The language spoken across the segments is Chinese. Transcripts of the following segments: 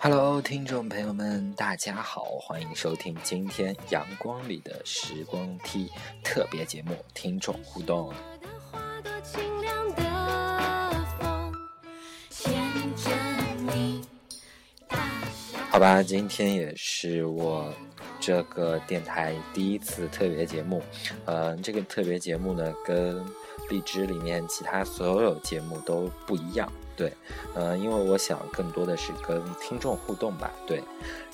Hello，听众朋友们，大家好，欢迎收听今天阳光里的时光梯特别节目《听众互动》。好吧，今天也是我这个电台第一次特别节目。呃，这个特别节目呢，跟荔枝里面其他所有节目都不一样。对，呃，因为我想更多的是跟听众互动吧。对，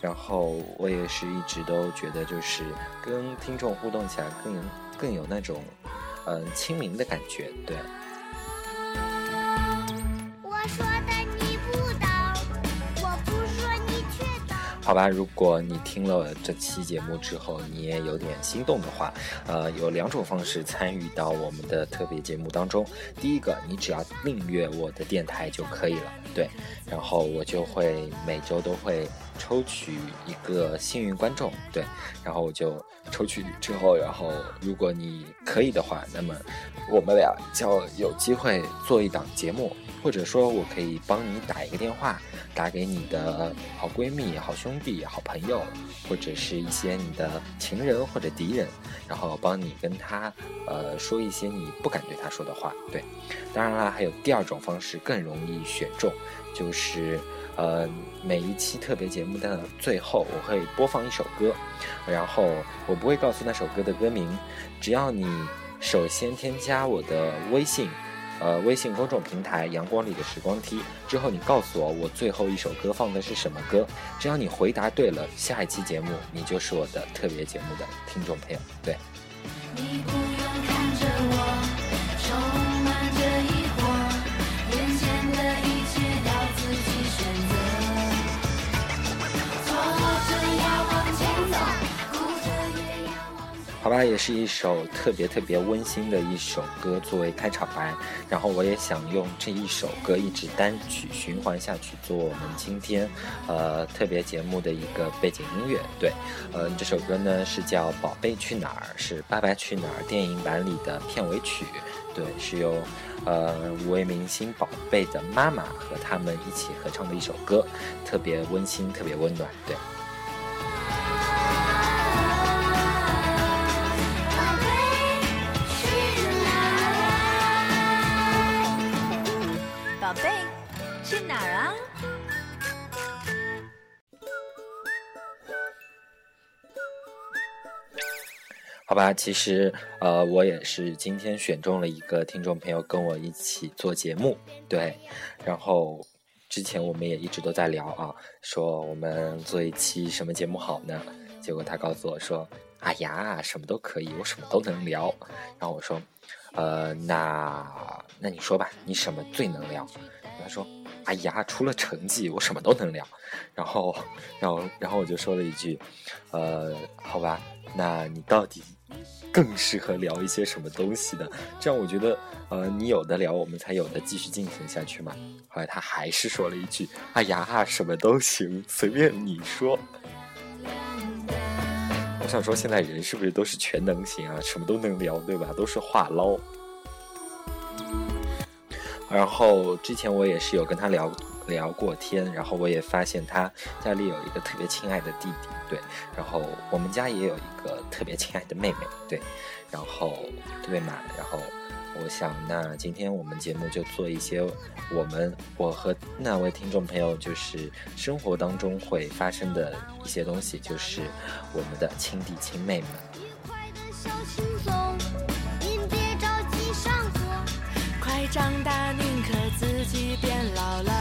然后我也是一直都觉得，就是跟听众互动起来更更有那种嗯亲民的感觉。对。好吧，如果你听了这期节目之后，你也有点心动的话，呃，有两种方式参与到我们的特别节目当中。第一个，你只要订阅我的电台就可以了，对，然后我就会每周都会抽取一个幸运观众，对，然后我就抽取之后，然后如果你可以的话，那么我们俩就有机会做一档节目。或者说，我可以帮你打一个电话，打给你的好闺蜜、好兄弟、好朋友，或者是一些你的情人或者敌人，然后帮你跟他，呃，说一些你不敢对他说的话。对，当然啦，还有第二种方式更容易选中，就是，呃，每一期特别节目的最后，我会播放一首歌，然后我不会告诉那首歌的歌名，只要你首先添加我的微信。呃，微信公众平台“阳光里的时光梯”之后，你告诉我我最后一首歌放的是什么歌？只要你回答对了，下一期节目你就是我的特别节目的听众朋友。对。好吧，也是一首特别特别温馨的一首歌作为开场白，然后我也想用这一首歌一直单曲循环下去，做我们今天呃特别节目的一个背景音乐。对，呃，这首歌呢是叫《宝贝去哪儿》，是《爸爸去哪儿》电影版里的片尾曲。对，是由呃五位明星宝贝的妈妈和他们一起合唱的一首歌，特别温馨，特别温暖。对。好吧，其实呃，我也是今天选中了一个听众朋友跟我一起做节目，对。然后之前我们也一直都在聊啊，说我们做一期什么节目好呢？结果他告诉我说：“哎呀，什么都可以，我什么都能聊。”然后我说：“呃，那那你说吧，你什么最能聊？”他说：“哎呀，除了成绩，我什么都能聊。”然后，然后，然后我就说了一句：“呃，好吧，那你到底？”更适合聊一些什么东西的？这样我觉得，呃，你有的聊，我们才有的继续进行下去嘛。后来他还是说了一句：“哎呀，什么都行，随便你说。”我想说，现在人是不是都是全能型啊？什么都能聊，对吧？都是话唠。然后之前我也是有跟他聊。聊过天，然后我也发现他家里有一个特别亲爱的弟弟，对，然后我们家也有一个特别亲爱的妹妹，对，然后对嘛，然后我想，那今天我们节目就做一些我们我和那位听众朋友就是生活当中会发生的一些东西，就是我们的亲弟亲妹们。快长大，宁可自己变老了。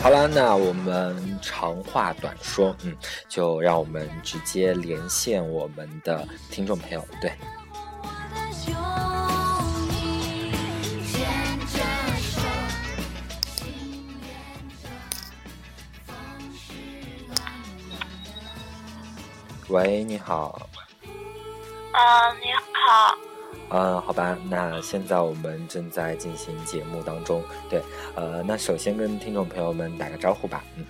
好了，那我们长话短说，嗯，就让我们直接连线我们的听众朋友。对，喂，你好。啊，你好。嗯，好吧，那现在我们正在进行节目当中，对，呃，那首先跟听众朋友们打个招呼吧，嗯，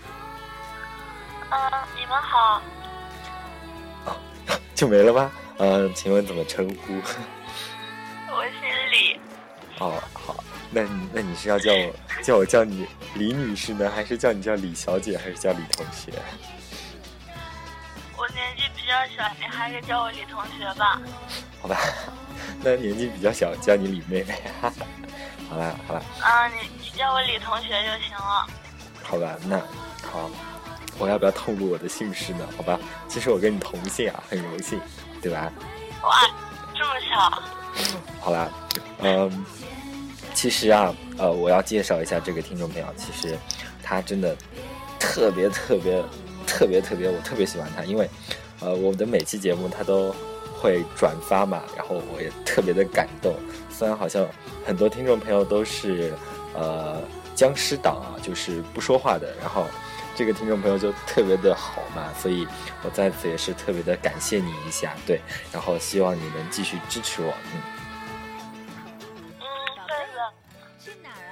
嗯，你们好，哦，就没了吗？呃，请问怎么称呼？我姓李。哦，好，那那你是要叫我叫我叫你李女士呢，还是叫你叫李小姐，还是叫李同学？我年纪比较小，你还是叫我李同学吧。好吧，那年纪比较小，叫你李妹 妹。好了好了。啊，你你叫我李同学就行了。好吧，那好，我要不要透露我的姓氏呢？好吧，其实我跟你同姓啊，很荣幸，对吧？哇，这么巧。好啦，嗯，其实啊，呃，我要介绍一下这个听众朋友，其实他真的特别特别特别特别，我特别喜欢他，因为呃，我的每期节目他都会转发嘛，然后我也特别的感动。虽然好像很多听众朋友都是呃。僵尸党啊，就是不说话的。然后，这个听众朋友就特别的好嘛，所以我在此也是特别的感谢你一下，对。然后希望你能继续支持我，嗯。嗯，对了。去哪儿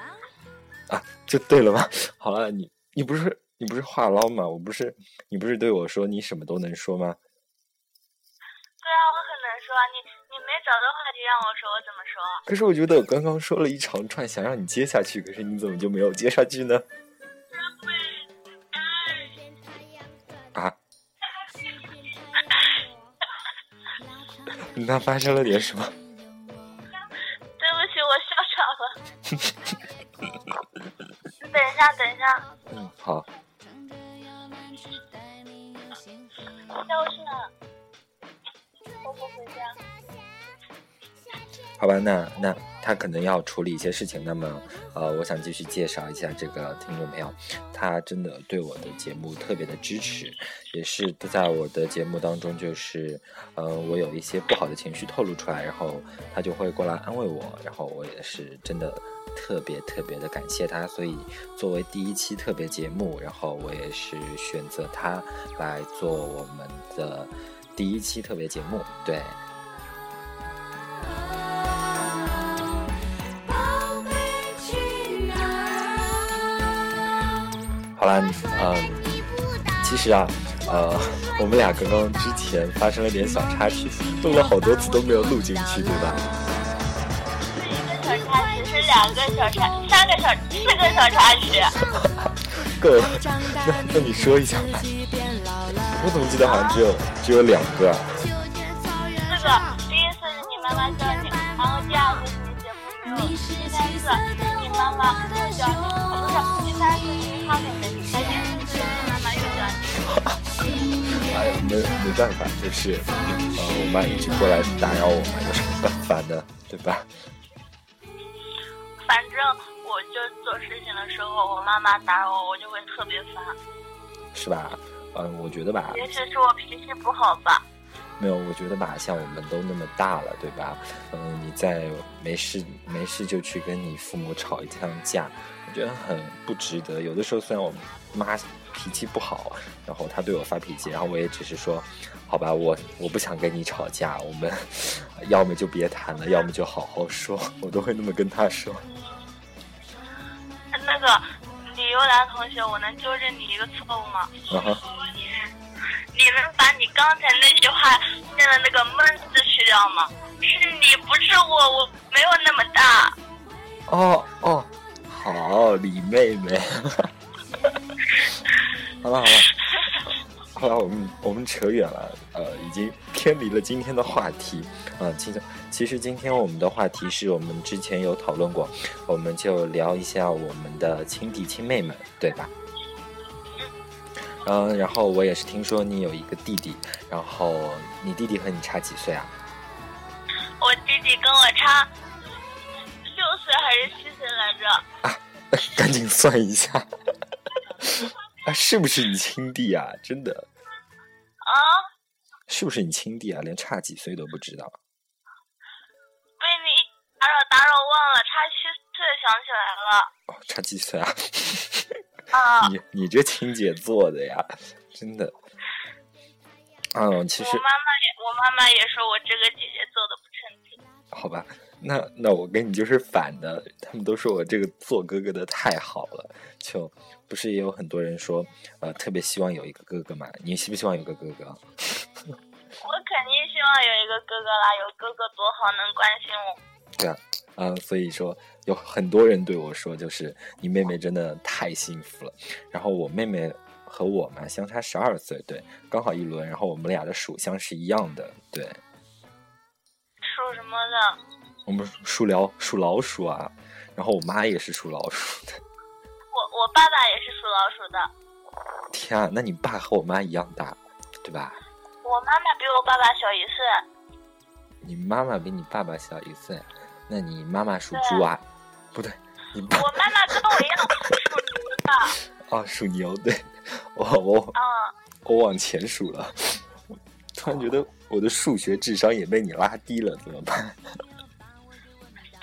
啊？啊，就对了吗？好了，你你不是你不是话唠吗？我不是你不是对我说你什么都能说吗？对啊，我很能说啊你。你没找到话题让我说，我怎么说？可是我觉得我刚刚说了一长串，想让你接下去，可是你怎么就没有接下去呢？啊？那发生了点什么？对不起，我笑场了。你等一下，等一下。嗯，好。消失了。好吧，那那他可能要处理一些事情。那么，呃，我想继续介绍一下这个听众朋友，他真的对我的节目特别的支持，也是在我的节目当中，就是，呃，我有一些不好的情绪透露出来，然后他就会过来安慰我，然后我也是真的特别特别的感谢他。所以，作为第一期特别节目，然后我也是选择他来做我们的第一期特别节目，对。好啦，嗯，其实啊，呃，我们俩刚刚之前发生了点小插曲，录了好多次都没有录进去，对吧？是一个小插曲，是两个小插，三个小，四个小插曲。够了，那那你说一下吧。我怎么记得好像只有只有两个？四个，第一次是你妈妈叫你，然后第二次是你姐夫没有，第三次是你妈妈又叫你，不是，第三次没没办法，就是呃，我妈一直过来打扰我嘛，有什么办法呢？对吧？反正我就做事情的时候，我妈妈打扰我，我就会特别烦。是吧？嗯，我觉得吧。也许是我脾气不好吧。没有，我觉得吧，像我们都那么大了，对吧？嗯，你在没事没事就去跟你父母吵一趟架，我觉得很不值得。有的时候虽然我妈。脾气不好，然后她对我发脾气，然后我也只是说，好吧，我我不想跟你吵架，我们要么就别谈了，要么就好好说，我都会那么跟她说。那个李幽兰同学，我能纠正你一个错误吗？你能把你刚才那句话念的那个“闷”字去掉吗？是你，不是我，我没有那么大。哦哦，好，李妹妹。好了好了，好了，我们我们扯远了，呃，已经偏离了今天的话题，啊，其实其实今天我们的话题是我们之前有讨论过，我们就聊一下我们的亲弟亲妹们，对吧？嗯，然后我也是听说你有一个弟弟，然后你弟弟和你差几岁啊？我弟弟跟我差六岁还是七岁来着？啊，赶紧算一下。啊，是不是你亲弟啊？真的？啊？是不是你亲弟啊？连差几岁都不知道？被你打扰打扰忘了，差七岁想起来了。哦，差几岁啊？啊！你你这亲姐做的呀，真的。嗯，其实我妈妈也我妈妈也说我这个姐姐做的不称职。好吧，那那我跟你就是反的，他们都说我这个做哥哥的太好了，就。不是也有很多人说，呃，特别希望有一个哥哥嘛？你希不希望有个哥哥？我肯定希望有一个哥哥啦，有哥哥多好，能关心我。对啊，嗯，所以说，有很多人对我说，就是你妹妹真的太幸福了。然后我妹妹和我嘛相差十二岁，对，刚好一轮。然后我们俩的属相是一样的，对。属什么的？我们属老属老鼠啊。然后我妈也是属老鼠的。我我爸爸也是属老鼠的。天啊，那你爸和我妈一样大，对吧？我妈妈比我爸爸小一岁。你妈妈比你爸爸小一岁，那你妈妈属猪啊？不对。我妈妈跟我一样属牛的。啊，属牛对，我我啊，我往前数了，突然觉得我的数学智商也被你拉低了，怎么办？不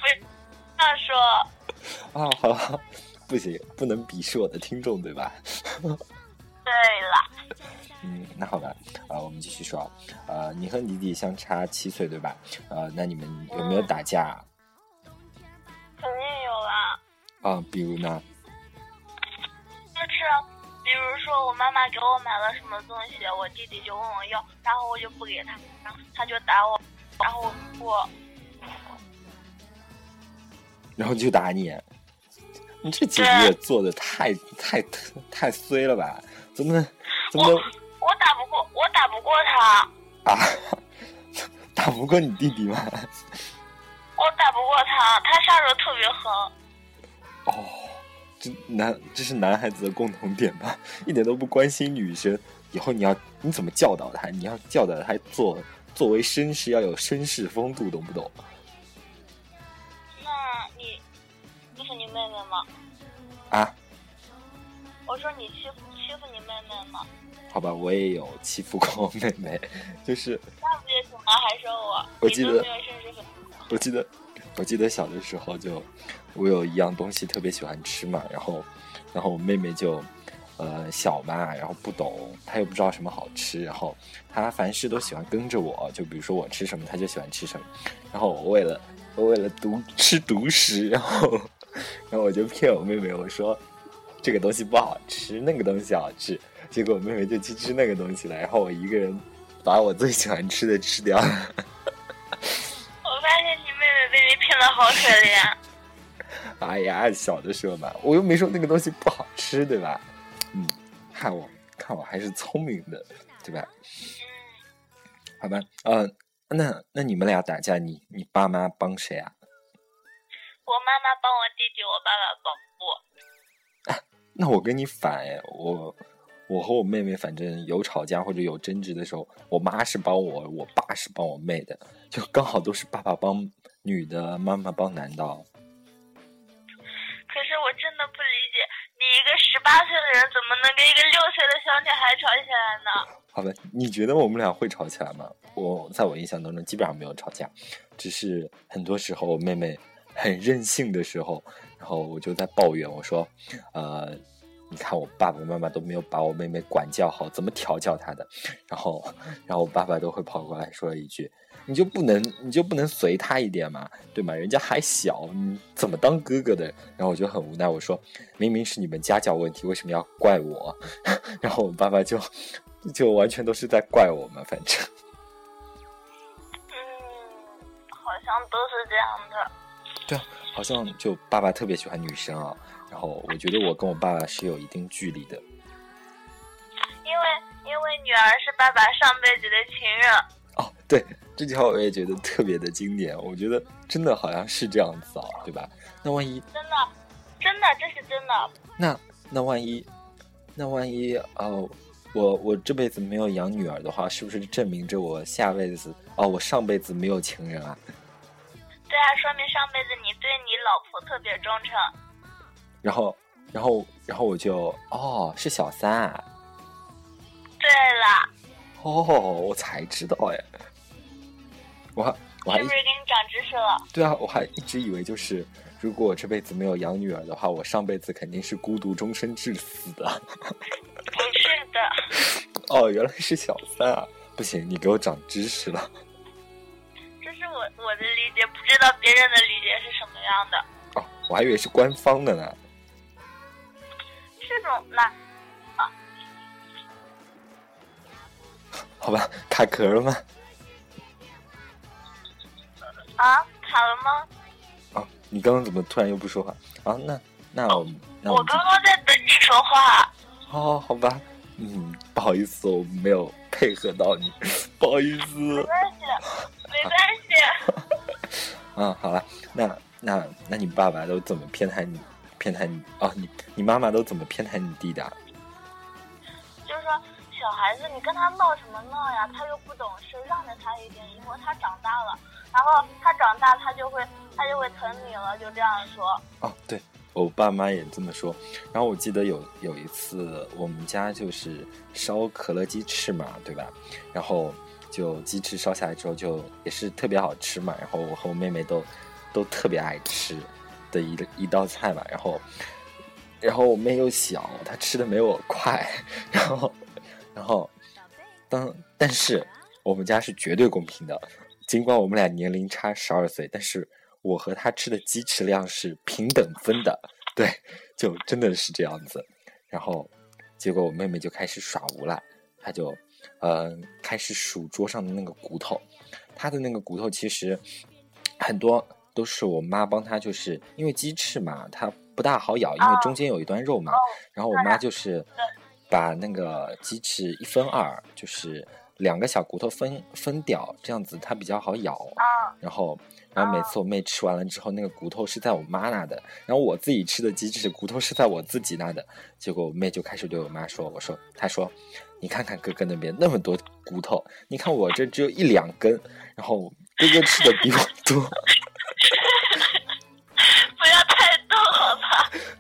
是这样说。啊，好，不行，不能鄙视我的听众，对吧？对了。嗯，那好吧，啊，我们继续说，呃，你和你弟弟相差七岁，对吧？呃，那你们有没有打架？啊，比如呢？就是，比如说我妈妈给我买了什么东西，我弟弟就问我要，然后我就不给他，然后他就打我，然后我，然后就打你，你这姐姐做的太太太衰了吧？怎么能怎么能？我打不过，我打不过他。啊，打不过你弟弟吗？我打不过他，他下手特别狠。哦，这男这是男孩子的共同点吧？一点都不关心女生。以后你要你怎么教导他？你要教导他做作为绅士要有绅士风度，懂不懂？那你欺负你妹妹吗？啊？我说你欺负欺负你妹妹吗？好吧，我也有欺负过我妹妹，就是那不也行吗？还说我，我记得，我记得，我记得小的时候就，我有一样东西特别喜欢吃嘛，然后，然后我妹妹就，呃，小嘛，然后不懂，她又不知道什么好吃，然后她凡事都喜欢跟着我，就比如说我吃什么，她就喜欢吃什么，然后我为了我为了毒吃独食，然后，然后我就骗我妹妹，我说这个东西不好吃，那个东西好吃。结果我妹妹就去吃那个东西了，然后我一个人把我最喜欢吃的吃掉了。的好可怜。哎呀，小的时候嘛，我又没说那个东西不好吃，对吧？嗯，看我，看我还是聪明的，对吧？好吧，呃，那那你们俩打架，你你爸妈帮谁啊？我妈妈帮我弟弟，我爸爸帮我。那我跟你反哎，我。我和我妹妹，反正有吵架或者有争执的时候，我妈是帮我，我爸是帮我妹的，就刚好都是爸爸帮女的，妈妈帮男的。可是我真的不理解，你一个十八岁的人，怎么能跟一个六岁的小女孩吵起来呢？好吧，你觉得我们俩会吵起来吗？我在我印象当中基本上没有吵架，只是很多时候我妹妹很任性的时候，然后我就在抱怨，我说，呃。你看，我爸爸妈妈都没有把我妹妹管教好，怎么调教她的？然后，然后我爸爸都会跑过来说一句：“你就不能，你就不能随他一点嘛，对吗？人家还小，你怎么当哥哥的？”然后我就很无奈，我说：“明明是你们家教问题，为什么要怪我？” 然后我爸爸就就完全都是在怪我们，反正。嗯，好像都是这样的。对啊，好像就爸爸特别喜欢女生啊。然后我觉得我跟我爸爸是有一定距离的，因为因为女儿是爸爸上辈子的情人。哦，对，这句话我也觉得特别的经典。我觉得真的好像是这样子啊，对吧？那万一真的，真的这是真的。那那万一，那万一哦，我我这辈子没有养女儿的话，是不是证明着我下辈子哦，我上辈子没有情人啊？对啊，说明上辈子你对你老婆特别忠诚。然后，然后，然后我就哦，是小三啊。对了。哦，我才知道哎。我还我还是不是给你长知识了？对啊，我还一直以为就是，如果我这辈子没有养女儿的话，我上辈子肯定是孤独终身致死的。不是的。哦，原来是小三啊！不行，你给我长知识了。这是我我的理解，不知道别人的理解是什么样的。哦，我还以为是官方的呢。这种那啊，好吧，卡壳了吗？啊，卡了吗？啊，你刚刚怎么突然又不说话啊？那那我那我刚刚在等你说话。哦，好吧，嗯，不好意思，我没有配合到你，不好意思。没关系，没关系。嗯，好了，那那那你爸爸都怎么偏袒你？偏袒你？哦，你你妈妈都怎么偏袒你弟的？就是说，小孩子你跟他闹什么闹呀？他又不懂事，让着他一点，以后他长大了，然后他长大他就会他就会疼你了，就这样说。哦，对。我爸妈也这么说，然后我记得有有一次，我们家就是烧可乐鸡翅嘛，对吧？然后就鸡翅烧下来之后，就也是特别好吃嘛。然后我和我妹妹都都特别爱吃的一一道菜嘛。然后然后我妹又小，她吃的没我快。然后然后当但是我们家是绝对公平的，尽管我们俩年龄差十二岁，但是。我和他吃的鸡翅量是平等分的，对，就真的是这样子。然后，结果我妹妹就开始耍无赖，她就，嗯，开始数桌上的那个骨头。她的那个骨头其实很多都是我妈帮她，就是因为鸡翅嘛，它不大好咬，因为中间有一段肉嘛。然后我妈就是把那个鸡翅一分二，就是两个小骨头分分掉，这样子它比较好咬。然后。然后每次我妹吃完了之后，那个骨头是在我妈那的，然后我自己吃的鸡翅骨头是在我自己那的。结果我妹就开始对我妈说：“我说，她说，你看看哥哥那边那么多骨头，你看我这只有一两根，然后哥哥吃的比我多。”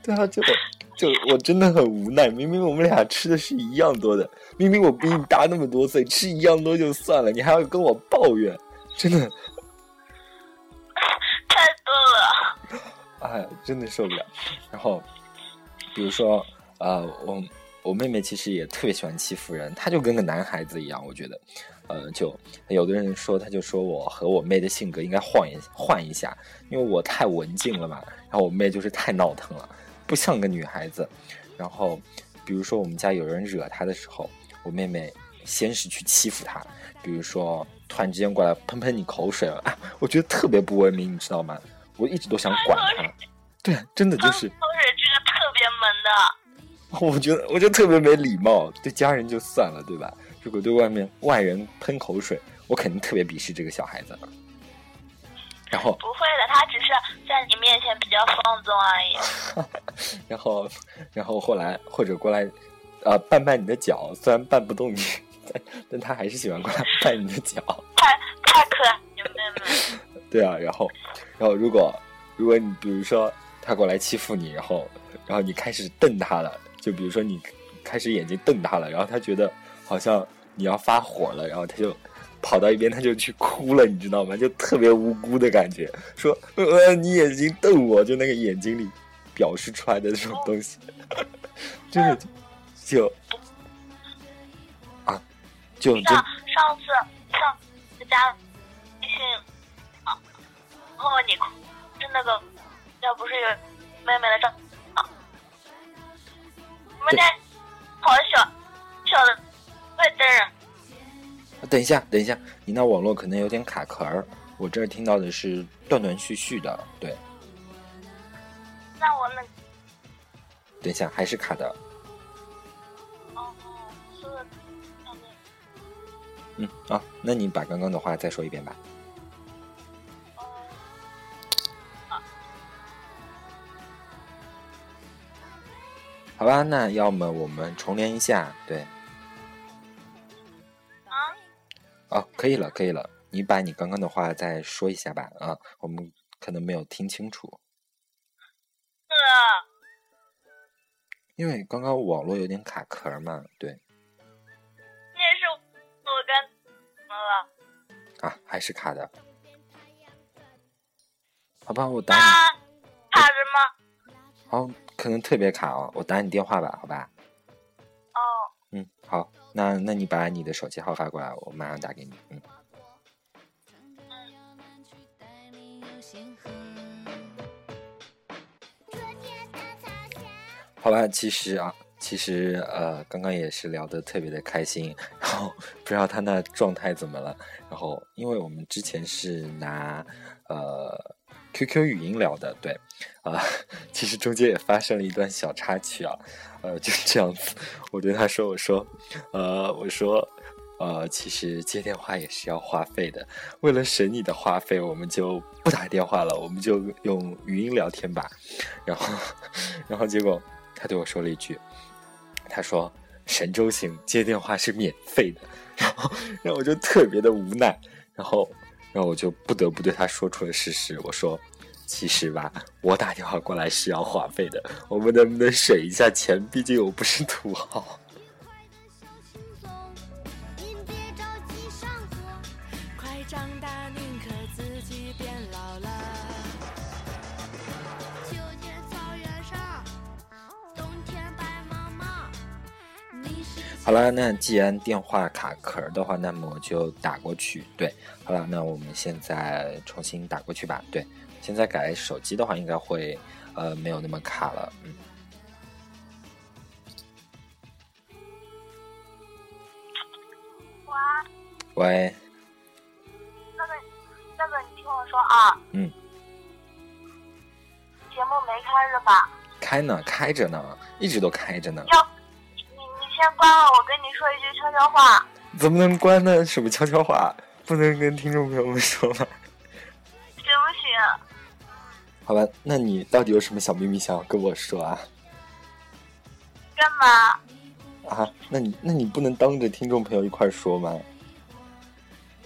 对啊，就就我真的很无奈，明明我们俩吃的是一样多的，明明我比你大那么多岁，吃一样多就算了，你还要跟我抱怨，真的太多了。哎，真的受不了。然后，比如说，呃，我我妹妹其实也特别喜欢欺负人，她就跟个男孩子一样。我觉得，呃，就有的人说，他就说我和我妹的性格应该换一换一下，因为我太文静了嘛。然后我妹就是太闹腾了，不像个女孩子。然后，比如说我们家有人惹她的时候，我妹妹先是去欺负她，比如说突然之间过来喷喷你口水了，我觉得特别不文明，你知道吗？我一直都想管她，对，真的就是。口水这个特别萌的。我觉得，我觉得特别没礼貌。对家人就算了，对吧？如果对外面外人喷口水，我肯定特别鄙视这个小孩子。然后不会的，他只是在你面前比较放纵而已。然后，然后后来或者过来，呃，绊绊你的脚，虽然绊不动你，但但他还是喜欢过来 绊你的脚。太太可爱，妹妹。对啊，然后，然后如果，如果你比如说他过来欺负你，然后，然后你开始瞪他了，就比如说你开始眼睛瞪他了，然后他觉得好像你要发火了，然后他就跑到一边，他就去哭了，你知道吗？就特别无辜的感觉，说呃你眼睛瞪我，就那个眼睛里表示出来的这种东西，真 的就啊，就就上次上家微信。然后你哭是那个，要不是有妹妹的照，我们家好小，小的会真人。等一下，等一下，你那网络可能有点卡壳儿，我这儿听到的是断断续续的，对。那我那，等一下还是卡的。哦，说的嗯，啊，那你把刚刚的话再说一遍吧。好吧，那要么我们重连一下，对。哦，可以了，可以了。你把你刚刚的话再说一下吧，啊，我们可能没有听清楚。是。因为刚刚网络有点卡壳嘛，对。你也是我跟怎么了？啊，还是卡的。好吧，我打。卡着吗？哦。可能特别卡哦，我打你电话吧，好吧？哦。嗯，好，那那你把你的手机号发过来，我马上打给你。嗯。好吧，其实啊，其实呃，刚刚也是聊得特别的开心，然后不知道他那状态怎么了。然后，因为我们之前是拿呃。QQ 语音聊的，对，啊，其实中间也发生了一段小插曲啊，呃，就是这样子，我对他说，我说，呃，我说，呃，其实接电话也是要话费的，为了省你的话费，我们就不打电话了，我们就用语音聊天吧。然后，然后结果他对我说了一句，他说神州行接电话是免费的，然后，然后我就特别的无奈，然后。然后我就不得不对他说出了事实，我说：“其实吧，我打电话过来是要话费的，我们能不能省一下钱？毕竟我不是土豪。”好了，那既然电话卡壳的话，那么我就打过去。对，好了，那我们现在重新打过去吧。对，现在改手机的话，应该会呃没有那么卡了。嗯。喂。喂。那个，那个，你听我说啊。嗯。节目没开着吧？开呢，开着呢，一直都开着呢。要。先关了，我跟你说一句悄悄话。怎么能关呢？什么悄悄话？不能跟听众朋友们说吗？行不行。好吧，那你到底有什么小秘密想要跟我说啊？干嘛？啊？那你那你不能当着听众朋友一块说吗？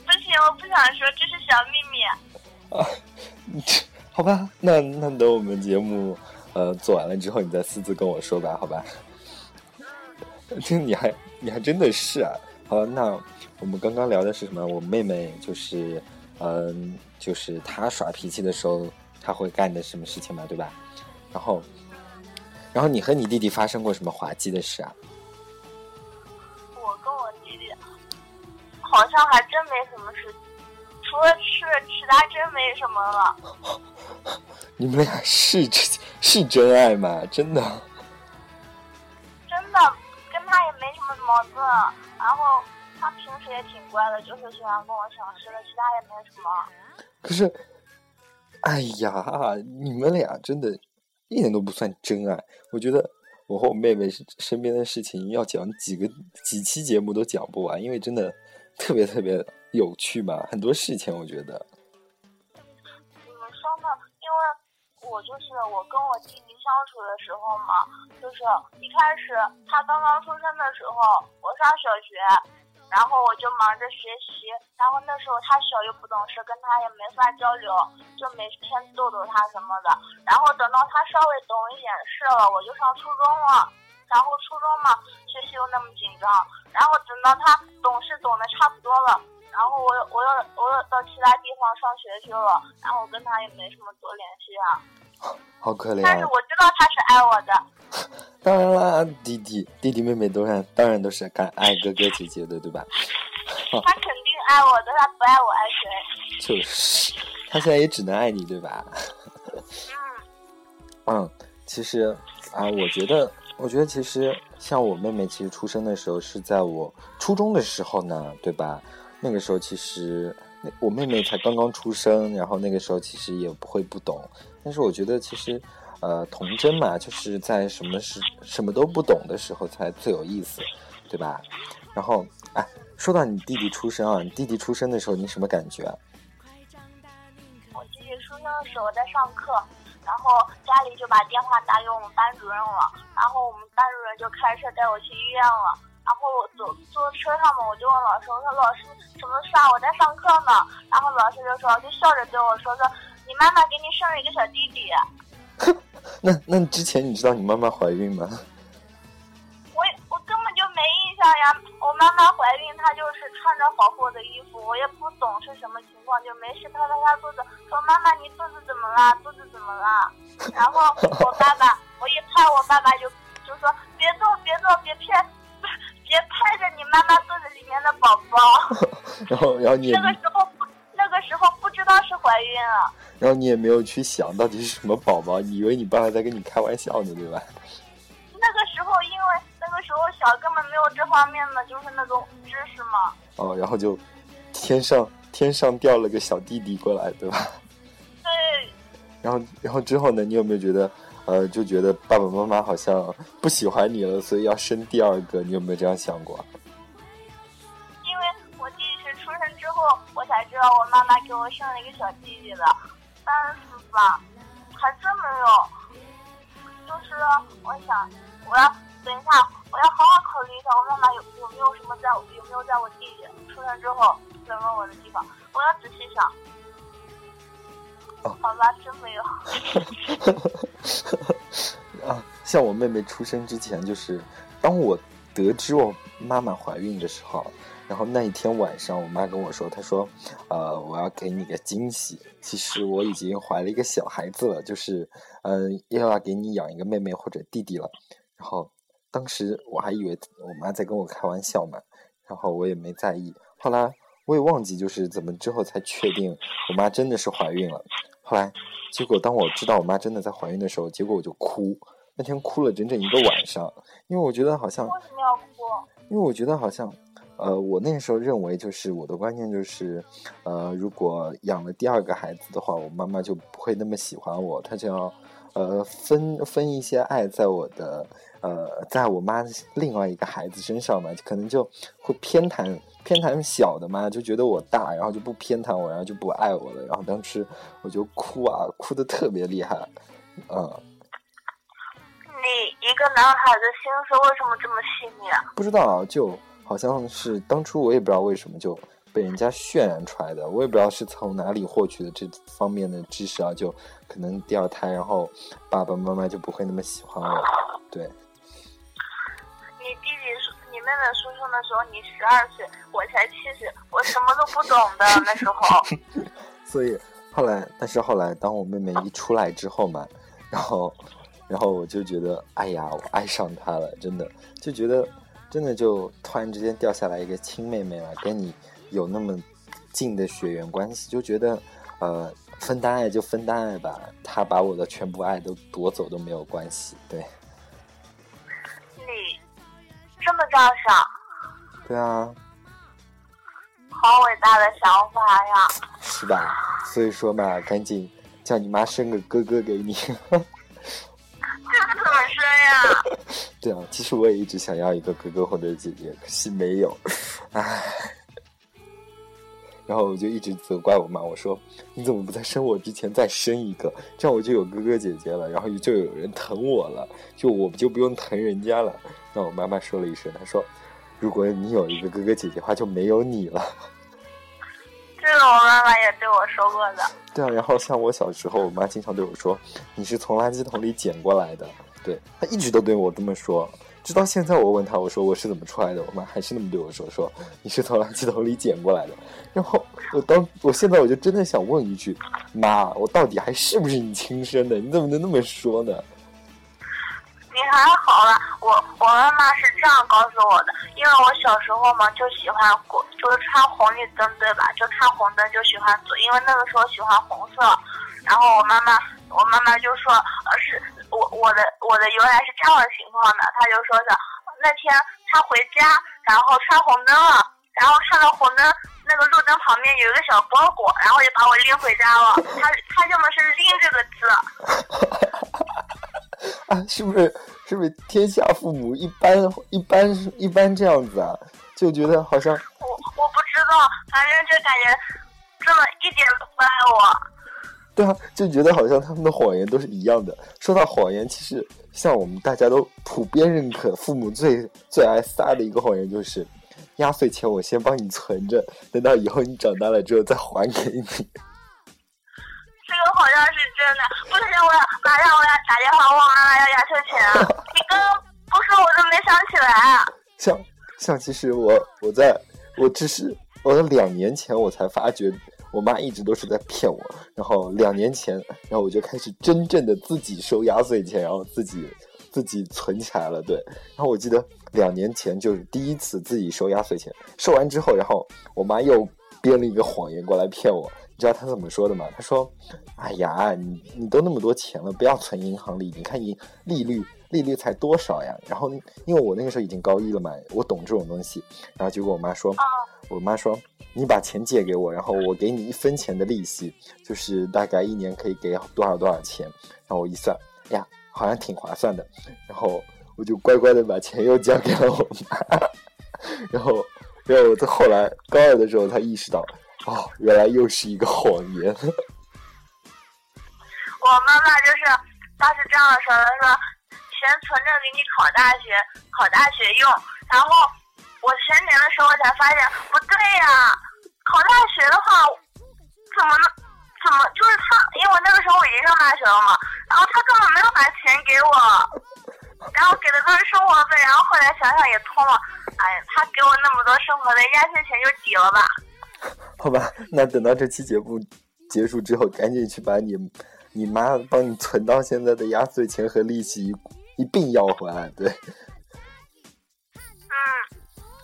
不行，我不想说，这是小秘密。啊，好吧，那那等我们节目呃做完了之后，你再私自跟我说吧，好吧？这 你还你还真的是啊！好，那我们刚刚聊的是什么？我妹妹就是，嗯，就是她耍脾气的时候，她会干的什么事情嘛，对吧？然后，然后你和你弟弟发生过什么滑稽的事啊？我跟我弟弟好像还真没什么事，除了吃，其他真没什么了。你们俩是是真爱吗？真的。他也没什么毛病，然后他平时也挺乖的，就是喜欢跟我抢吃的，其他也没什么。可是，哎呀，你们俩真的，一点都不算真爱。我觉得我和我妹妹身边的事情要讲几个几期节目都讲不完，因为真的特别特别有趣嘛，很多事情我觉得。我就是我跟我弟弟。相处的时候嘛，就是一开始他刚刚出生的时候，我上小学，然后我就忙着学习，然后那时候他小又不懂事，跟他也没法交流，就每天逗逗他什么的。然后等到他稍微懂一点事了，我就上初中了，然后初中嘛，学习又那么紧张，然后等到他懂事懂得差不多了，然后我我又我又到其他地方上学去了，然后我跟他也没什么多联系啊。好可怜，但是我知道他是爱我的。当然啦，弟弟弟弟妹妹都是，当然都是爱爱哥哥姐姐的，对吧？他肯定爱我的，他不爱我爱谁？就是，他现在也只能爱你，对吧？嗯，其实啊，我觉得，我觉得其实像我妹妹，其实出生的时候是在我初中的时候呢，对吧？那个时候其实我妹妹才刚刚出生，然后那个时候其实也不会不懂。但是我觉得其实，呃，童真嘛，就是在什么是什么都不懂的时候才最有意思，对吧？然后，哎，说到你弟弟出生啊，你弟弟出生的时候你什么感觉？我弟弟出生的时候我在上课，然后家里就把电话打给我们班主任了，然后我们班主任就开车带我去医院了，然后我坐坐车上嘛，我就问老师，我说老师什么事啊？我在上课呢，然后老师就说，就笑着对我说说。你妈妈给你生了一个小弟弟。那那之前你知道你妈妈怀孕吗？我我根本就没印象呀。我妈妈怀孕，她就是穿着保护的衣服，我也不懂是什么情况，就没事拍拍她肚子，说妈妈你肚子怎么了？肚子怎么了？然后我爸爸，我一拍我爸爸就就说别动别动别拍，别拍着你妈妈肚子里面的宝宝。然后然后你那个时候不那个时候不知道是怀孕了。然后你也没有去想到底是什么宝宝，你以为你爸爸在跟你开玩笑呢，对吧？那个时候，因为那个时候小，根本没有这方面的，就是那种知识嘛。哦，然后就天上天上掉了个小弟弟过来，对吧？对，然后然后之后呢，你有没有觉得呃，就觉得爸爸妈妈好像不喜欢你了，所以要生第二个？你有没有这样想过？因为我弟弟是出生之后，我才知道我妈妈给我生了一个小弟弟的，但是吧，还真没有。就是我想，我要等一下，我要好好考虑一下，我妈妈有有没有什么在，有没有在我弟弟出生之后冷落我的地方，我要仔细想。好吧，真没有。啊，像我妹妹出生之前，就是当我得知我妈妈怀孕的时候，然后那一天晚上，我妈跟我说，她说，呃，我要给你个惊喜。其实我已经怀了一个小孩子了，就是，嗯，又要给你养一个妹妹或者弟弟了。然后当时我还以为我妈在跟我开玩笑嘛，然后我也没在意。后来我也忘记就是怎么之后才确定我妈真的是怀孕了。后来，结果当我知道我妈真的在怀孕的时候，结果我就哭。那天哭了整整一个晚上，因为我觉得好像为什么要哭？因为我觉得好像，呃，我那时候认为就是我的观念就是，呃，如果养了第二个孩子的话，我妈妈就不会那么喜欢我，她就要，呃，分分一些爱在我的，呃，在我妈另外一个孩子身上嘛，可能就会偏袒。偏袒小的嘛，就觉得我大，然后就不偏袒我，然后就不爱我了。然后当时我就哭啊，哭的特别厉害，嗯。你一个男孩的心思为什么这么细腻啊？不知道啊，就好像是当初我也不知道为什么就被人家渲染出来的，我也不知道是从哪里获取的这方面的知识啊，就可能第二胎，然后爸爸妈妈就不会那么喜欢我，对。你弟弟你妹妹出生的时候你十二岁，我才七岁，我什么都不懂的那时候。所以后来，但是后来，当我妹妹一出来之后嘛，然后，然后我就觉得，哎呀，我爱上她了，真的，就觉得，真的就突然之间掉下来一个亲妹妹了，跟你有那么近的血缘关系，就觉得，呃，分担爱就分担爱吧，他把我的全部爱都夺走都没有关系，对。你这么这样想，对啊，好伟大的想法呀！是吧？所以说嘛，赶紧叫你妈生个哥哥给你。这个怎么生呀？对啊，其实我也一直想要一个哥哥或者姐姐，可惜没有，唉。然后我就一直责怪我妈，我说你怎么不在生我之前再生一个，这样我就有哥哥姐姐了，然后就有人疼我了，就我就不用疼人家了。那我妈妈说了一声，她说：“如果你有一个哥哥姐姐的话，就没有你了。”这个我妈妈也对我说过的。对啊，然后像我小时候，我妈经常对我说：“你是从垃圾桶里捡过来的。”对她一直都对我这么说。直到现在，我问他，我说我是怎么出来的，我妈还是那么对我说，说你是从垃圾桶里捡过来的。然后我当我现在我就真的想问一句，妈，我到底还是不是你亲生的？你怎么能那么说呢？你还好了，我我妈妈是这样告诉我的，因为我小时候嘛就喜欢过，就是穿红绿灯对吧？就看红灯就喜欢走，因为那个时候喜欢红色。然后我妈妈，我妈妈就说，呃是。我我的我的由来是这样的情况的，他就说是，那天他回家，然后穿红灯了，然后看到红灯那个路灯旁边有一个小包裹，然后就把我拎回家了。他他用的是“拎”这个字。啊，是不是是不是天下父母一般一般一般这样子啊？就觉得好像我我不知道，反正就感觉这么一点都不爱我。对啊，就觉得好像他们的谎言都是一样的。说到谎言，其实像我们大家都普遍认可，父母最最爱撒的一个谎言就是：压岁钱我先帮你存着，等到以后你长大了之后再还给你。这个好像是真的，不行，我要马上我要打电话问妈妈要压岁钱。啊你刚刚不说我都没想起来。像像，其实我我在我只是我两年前我才发觉。我妈一直都是在骗我，然后两年前，然后我就开始真正的自己收压岁钱，然后自己自己存起来了。对，然后我记得两年前就是第一次自己收压岁钱，收完之后，然后我妈又编了一个谎言过来骗我。你知道她怎么说的吗？她说：“哎呀，你你都那么多钱了，不要存银行里，你看银利率利率才多少呀？”然后因为我那个时候已经高一了嘛，我懂这种东西。然后结果我妈说：“我妈说。”你把钱借给我，然后我给你一分钱的利息，就是大概一年可以给多少多少钱。然后我一算，呀，好像挺划算的。然后我就乖乖的把钱又交给了我妈。然后，然后我在后来高二的时候才意识到，哦，原来又是一个谎言。我妈妈就是当时这样说的，说钱存着给你考大学，考大学用。然后。我前年的时候才发现不对呀，考大学的话，怎么能怎么就是他？因为我那个时候我已经上大学了嘛，然后他根本没有把钱给我，然后给的都是生活费。然后后来想想也通了，哎呀，他给我那么多生活费，压岁钱就抵了吧。好吧，那等到这期节目结束之后，赶紧去把你你妈帮你存到现在的压岁钱和利息一并要回来，对。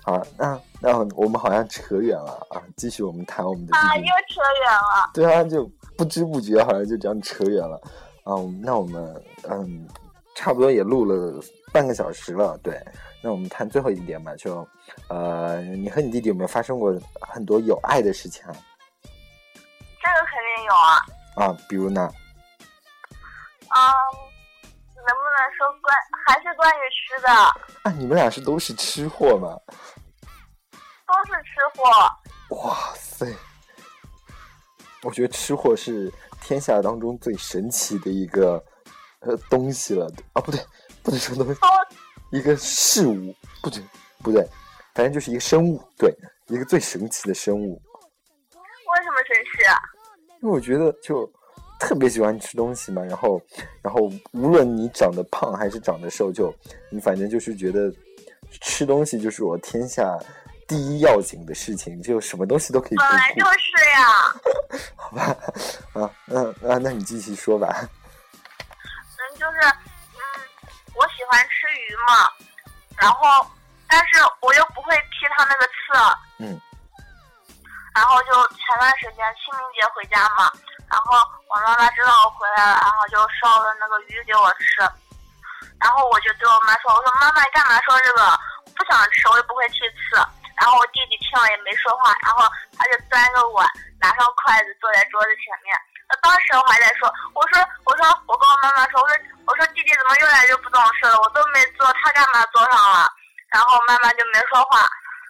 啊，那那我们好像扯远了啊！继续我们谈我们的啊，又扯远了。对啊，就不知不觉好像就这样扯远了。啊，那我们嗯，差不多也录了半个小时了。对，那我们谈最后一点吧，就呃，你和你弟弟有没有发生过很多有爱的事情啊？这个肯定有啊。啊，比如呢？嗯，能不能说关还是关于吃的？啊，你们俩是都是吃货吗？都是吃货。哇塞！我觉得吃货是天下当中最神奇的一个呃东西了啊，不对，不能说东西，一个事物，不对，不对，反正就是一个生物，对，一个最神奇的生物。为什么神奇？啊？因为我觉得就特别喜欢吃东西嘛，然后，然后无论你长得胖还是长得瘦，就你反正就是觉得吃东西就是我天下。第一要紧的事情，就什么东西都可以。本来就是呀。好吧，啊，那那那你继续说吧。嗯，就是，嗯，我喜欢吃鱼嘛，然后，但是我又不会剔它那个刺。嗯。然后就前段时间清明节回家嘛，然后我妈妈知道我回来了，然后就烧了那个鱼给我吃，然后我就对我妈说：“我说妈妈，你干嘛烧这个？我不想吃，我也不会剔刺。”然后我弟弟听了也没说话，然后他就端个碗，拿上筷子，坐在桌子前面。那当时我还在说，我说，我说，我跟我妈妈说，我说，我说弟弟怎么越来越不懂事了？我都没坐，他干嘛坐上了？然后妈妈就没说话。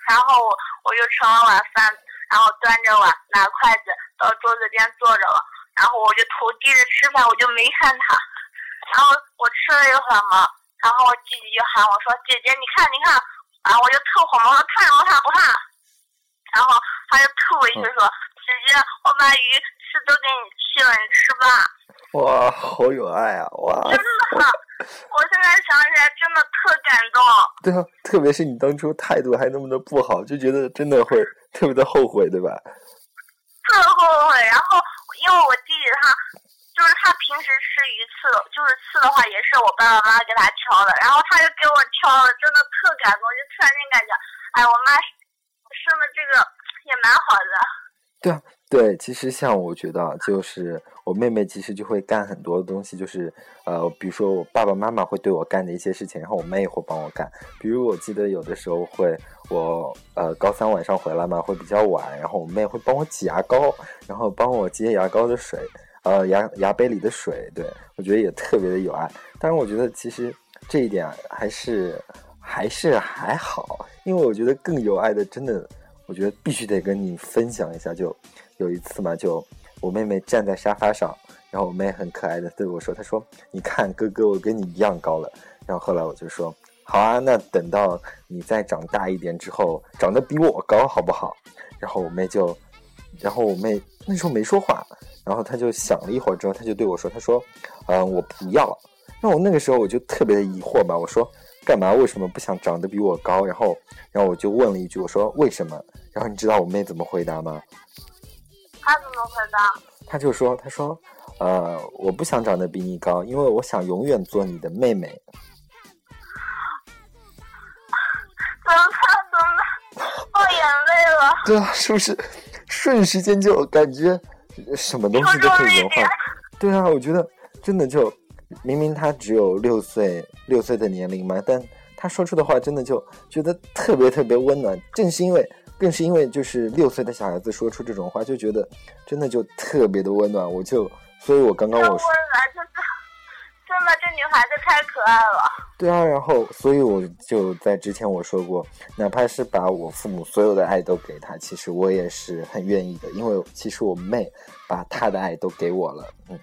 然后我我就盛了碗饭，然后端着碗，拿筷子到桌子边坐着了。然后我就头低着吃饭，我就没看他。然后我吃了一会儿嘛，然后我弟弟就喊我说：“姐姐，你看，你看。”然后我就特火嘛，我说看什么怕不怕？然后他就特委屈说：“姐姐，我把鱼刺都给你去了，你吃吧。”哇，好有爱啊！哇，真的，我现在想起来真的特感动。对啊，特别是你当初态度还那么的不好，就觉得真的会特别的后悔，对吧？特后悔。然后因为我弟弟他。就是他平时吃鱼刺，就是刺的话也是我爸爸妈妈给他挑的，然后他就给我挑了，真的特感动，就突然间感觉，哎，我妈生的这个也蛮好的。对啊，对，其实像我觉得，就是我妹妹其实就会干很多东西，就是呃，比如说我爸爸妈妈会对我干的一些事情，然后我妹会帮我干。比如我记得有的时候会，我呃高三晚上回来嘛，会比较晚，然后我妹会帮我挤牙膏，然后帮我接牙膏的水。呃，牙牙杯里的水，对我觉得也特别的有爱。但是我觉得其实这一点还是还是还好，因为我觉得更有爱的，真的，我觉得必须得跟你分享一下。就有一次嘛，就我妹妹站在沙发上，然后我妹很可爱的对我说：“她说你看哥哥，我跟你一样高了。”然后后来我就说：“好啊，那等到你再长大一点之后，长得比我高好不好？”然后我妹就，然后我妹那时候没说话。然后他就想了一会儿之后，他就对我说：“他说，嗯，我不要。”那我那个时候我就特别的疑惑吧，我说：“干嘛？为什么不想长得比我高？”然后，然后我就问了一句：“我说为什么？”然后你知道我妹怎么回答吗？她怎么回答？她就说：“她说，呃，我不想长得比你高，因为我想永远做你的妹妹。”怎么办？怎么办？冒眼泪了。对啊，是不是瞬时间就感觉？什么东西都可以融化，对啊，我觉得真的就明明他只有六岁六岁的年龄嘛，但他说出的话真的就觉得特别特别温暖。正是因为更是因为就是六岁的小孩子说出这种话，就觉得真的就特别的温暖。我就，所以我刚刚我说，温暖就是真的，这女孩子太可爱了。对啊，然后所以我就在之前我说过，哪怕是把我父母所有的爱都给她，其实我也是很愿意的，因为其实我妹把她的爱都给我了。嗯，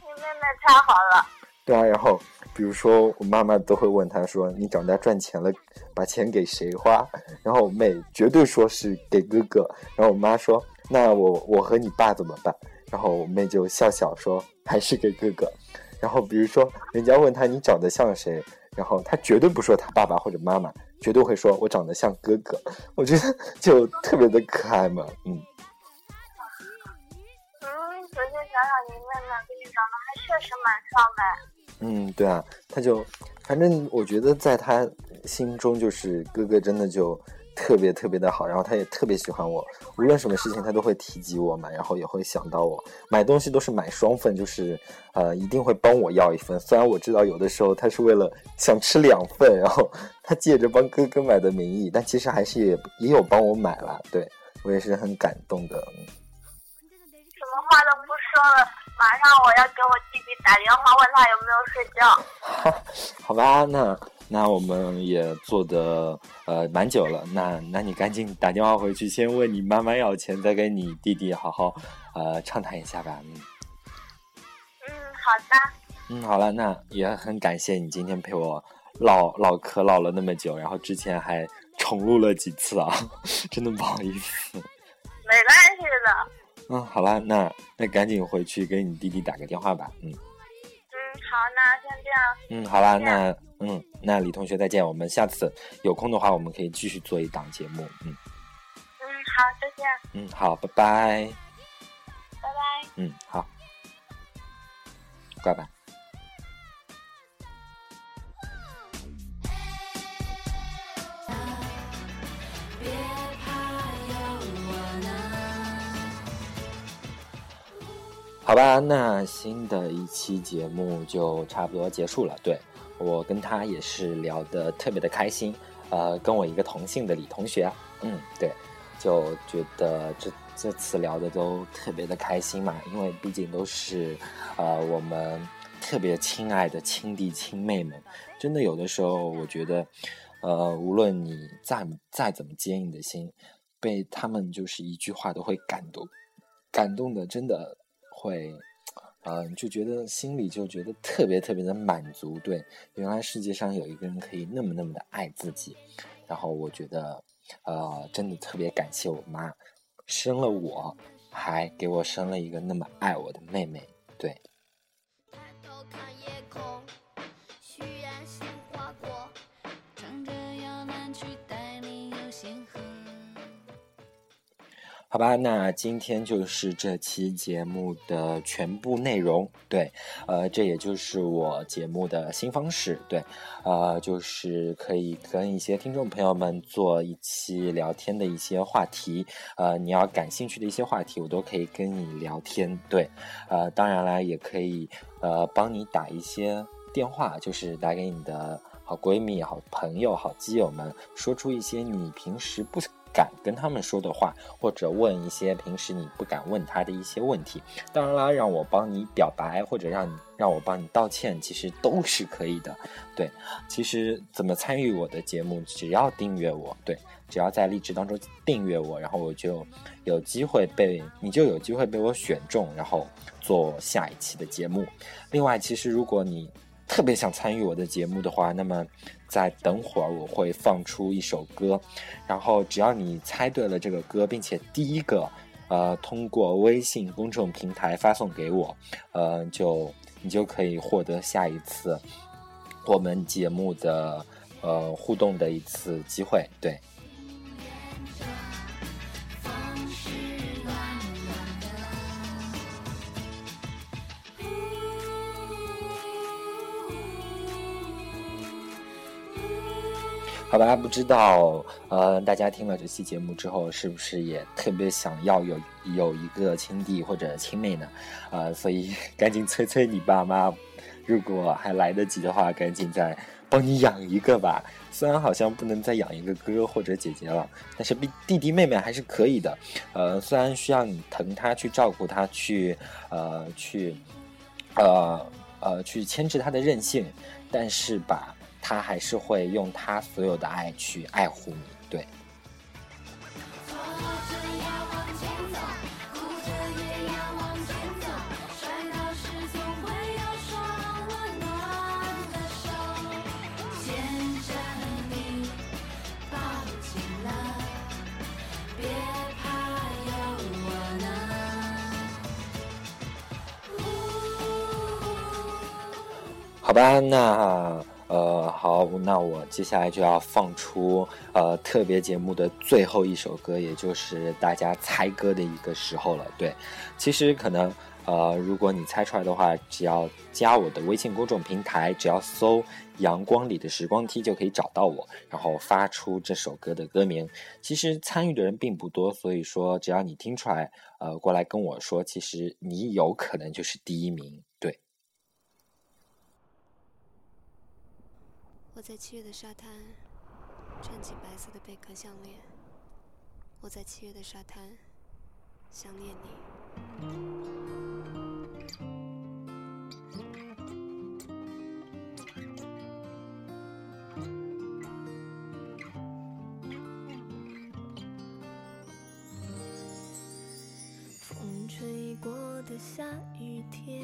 你妹妹太好了。对啊，然后。比如说，我妈妈都会问她说：“你长大赚钱了，把钱给谁花？”然后我妹绝对说是给哥哥。然后我妈说：“那我我和你爸怎么办？”然后我妹就笑笑说：“还是给哥哥。”然后比如说，人家问他你长得像谁，然后他绝对不说他爸爸或者妈妈，绝对会说我长得像哥哥。我觉得就特别的可爱嘛，嗯。嗯，仔细想想，你妹妹跟你长得还确实蛮像的。嗯，对啊，他就，反正我觉得在他心中，就是哥哥真的就特别特别的好，然后他也特别喜欢我，无论什么事情他都会提及我嘛，然后也会想到我，买东西都是买双份，就是呃一定会帮我要一份，虽然我知道有的时候他是为了想吃两份，然后 他借着帮哥哥买的名义，但其实还是也也有帮我买了，对我也是很感动的。什么话都不说了。马上我要给我弟弟打电话，问他有没有睡觉。好吧，那那我们也做的呃蛮久了，那那你赶紧打电话回去，先问你妈妈要钱，再跟你弟弟好好呃畅谈一下吧。嗯，嗯，好的。嗯，好了，那也很感谢你今天陪我唠唠嗑唠了那么久，然后之前还重录了几次啊，真的不好意思。没关系的。嗯，好了，那那赶紧回去给你弟弟打个电话吧。嗯，嗯，好，那先这样。嗯，好啦，那嗯，那李同学再见。我们下次有空的话，我们可以继续做一档节目。嗯，嗯，好，再见。嗯，好，拜拜。拜拜。嗯，好，挂吧。好吧，那新的一期节目就差不多结束了。对我跟他也是聊得特别的开心，呃，跟我一个同姓的李同学，嗯，对，就觉得这这次聊的都特别的开心嘛，因为毕竟都是呃我们特别亲爱的亲弟亲妹们，真的有的时候我觉得，呃，无论你再再怎么坚硬的心，被他们就是一句话都会感动，感动的真的。会，嗯，就觉得心里就觉得特别特别的满足。对，原来世界上有一个人可以那么那么的爱自己。然后我觉得，呃，真的特别感谢我妈，生了我，还给我生了一个那么爱我的妹妹。对。好吧，那今天就是这期节目的全部内容。对，呃，这也就是我节目的新方式。对，呃，就是可以跟一些听众朋友们做一期聊天的一些话题。呃，你要感兴趣的一些话题，我都可以跟你聊天。对，呃，当然了，也可以呃帮你打一些电话，就是打给你的好闺蜜、好朋友、好基友们，说出一些你平时不。敢跟他们说的话，或者问一些平时你不敢问他的一些问题，当然啦，让我帮你表白，或者让你让我帮你道歉，其实都是可以的。对，其实怎么参与我的节目，只要订阅我，对，只要在励志当中订阅我，然后我就有机会被你就有机会被我选中，然后做下一期的节目。另外，其实如果你特别想参与我的节目的话，那么在等会儿我会放出一首歌，然后只要你猜对了这个歌，并且第一个呃通过微信公众平台发送给我，呃就你就可以获得下一次我们节目的呃互动的一次机会，对。好吧，不知道，呃，大家听了这期节目之后，是不是也特别想要有有一个亲弟或者亲妹呢？呃，所以赶紧催催你爸妈，如果还来得及的话，赶紧再帮你养一个吧。虽然好像不能再养一个哥哥或者姐姐了，但是弟弟弟妹妹还是可以的。呃，虽然需要你疼他，去照顾他，去呃去呃呃去牵制他的任性，但是吧，他还是会用他所有的爱去爱护你。对。好吧，那呃好，那我接下来就要放出呃特别节目的最后一首歌，也就是大家猜歌的一个时候了。对，其实可能呃如果你猜出来的话，只要加我的微信公众平台，只要搜“阳光里的时光梯”就可以找到我，然后发出这首歌的歌名。其实参与的人并不多，所以说只要你听出来，呃过来跟我说，其实你有可能就是第一名。对。我在七月的沙滩，穿起白色的贝壳项链。我在七月的沙滩，想念你。风吹过的下雨天，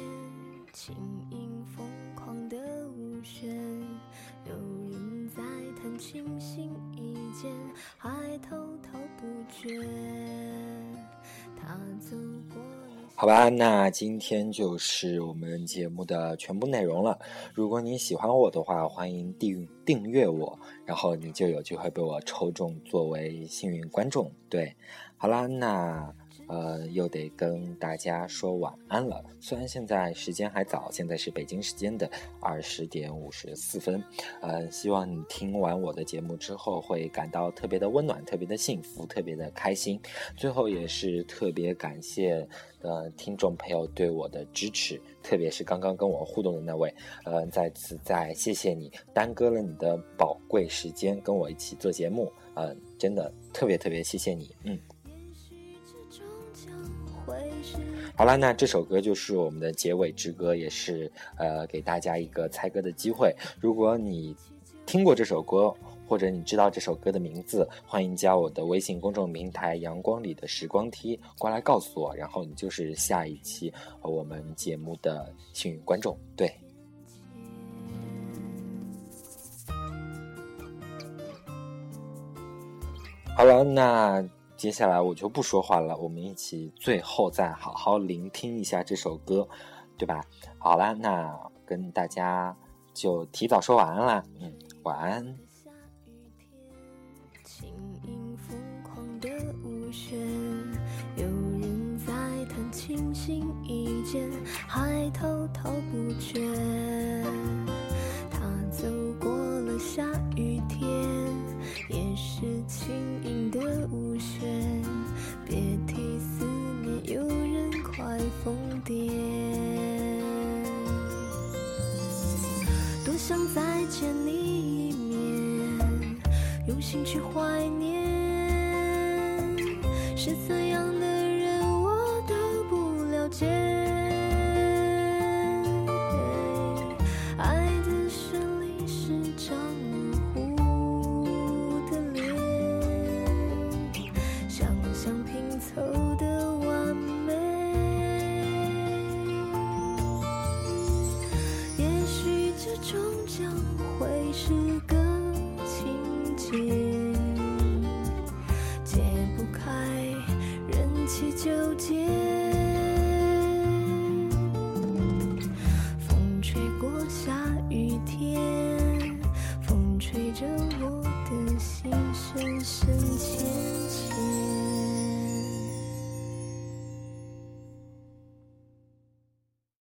轻盈风在弹琴心一间，还滔滔不绝。他走过好吧，那今天就是我们节目的全部内容了。如果你喜欢我的话，欢迎订订阅我，然后你就有机会被我抽中作为幸运观众。对，好啦，那。呃，又得跟大家说晚安了。虽然现在时间还早，现在是北京时间的二十点五十四分。呃，希望你听完我的节目之后，会感到特别的温暖，特别的幸福，特别的开心。最后也是特别感谢呃听众朋友对我的支持，特别是刚刚跟我互动的那位，呃，再次再谢谢你耽搁了你的宝贵时间跟我一起做节目，嗯，真的特别特别谢谢你，嗯。好了，那这首歌就是我们的结尾之歌，也是呃给大家一个猜歌的机会。如果你听过这首歌，或者你知道这首歌的名字，欢迎加我的微信公众平台“阳光里的时光梯”过来告诉我，然后你就是下一期我们节目的幸运观众。对，好了，那。接下来我就不说话了，我们一起最后再好好聆听一下这首歌，对吧？好了，那跟大家就提早说晚安啦，嗯，晚安。也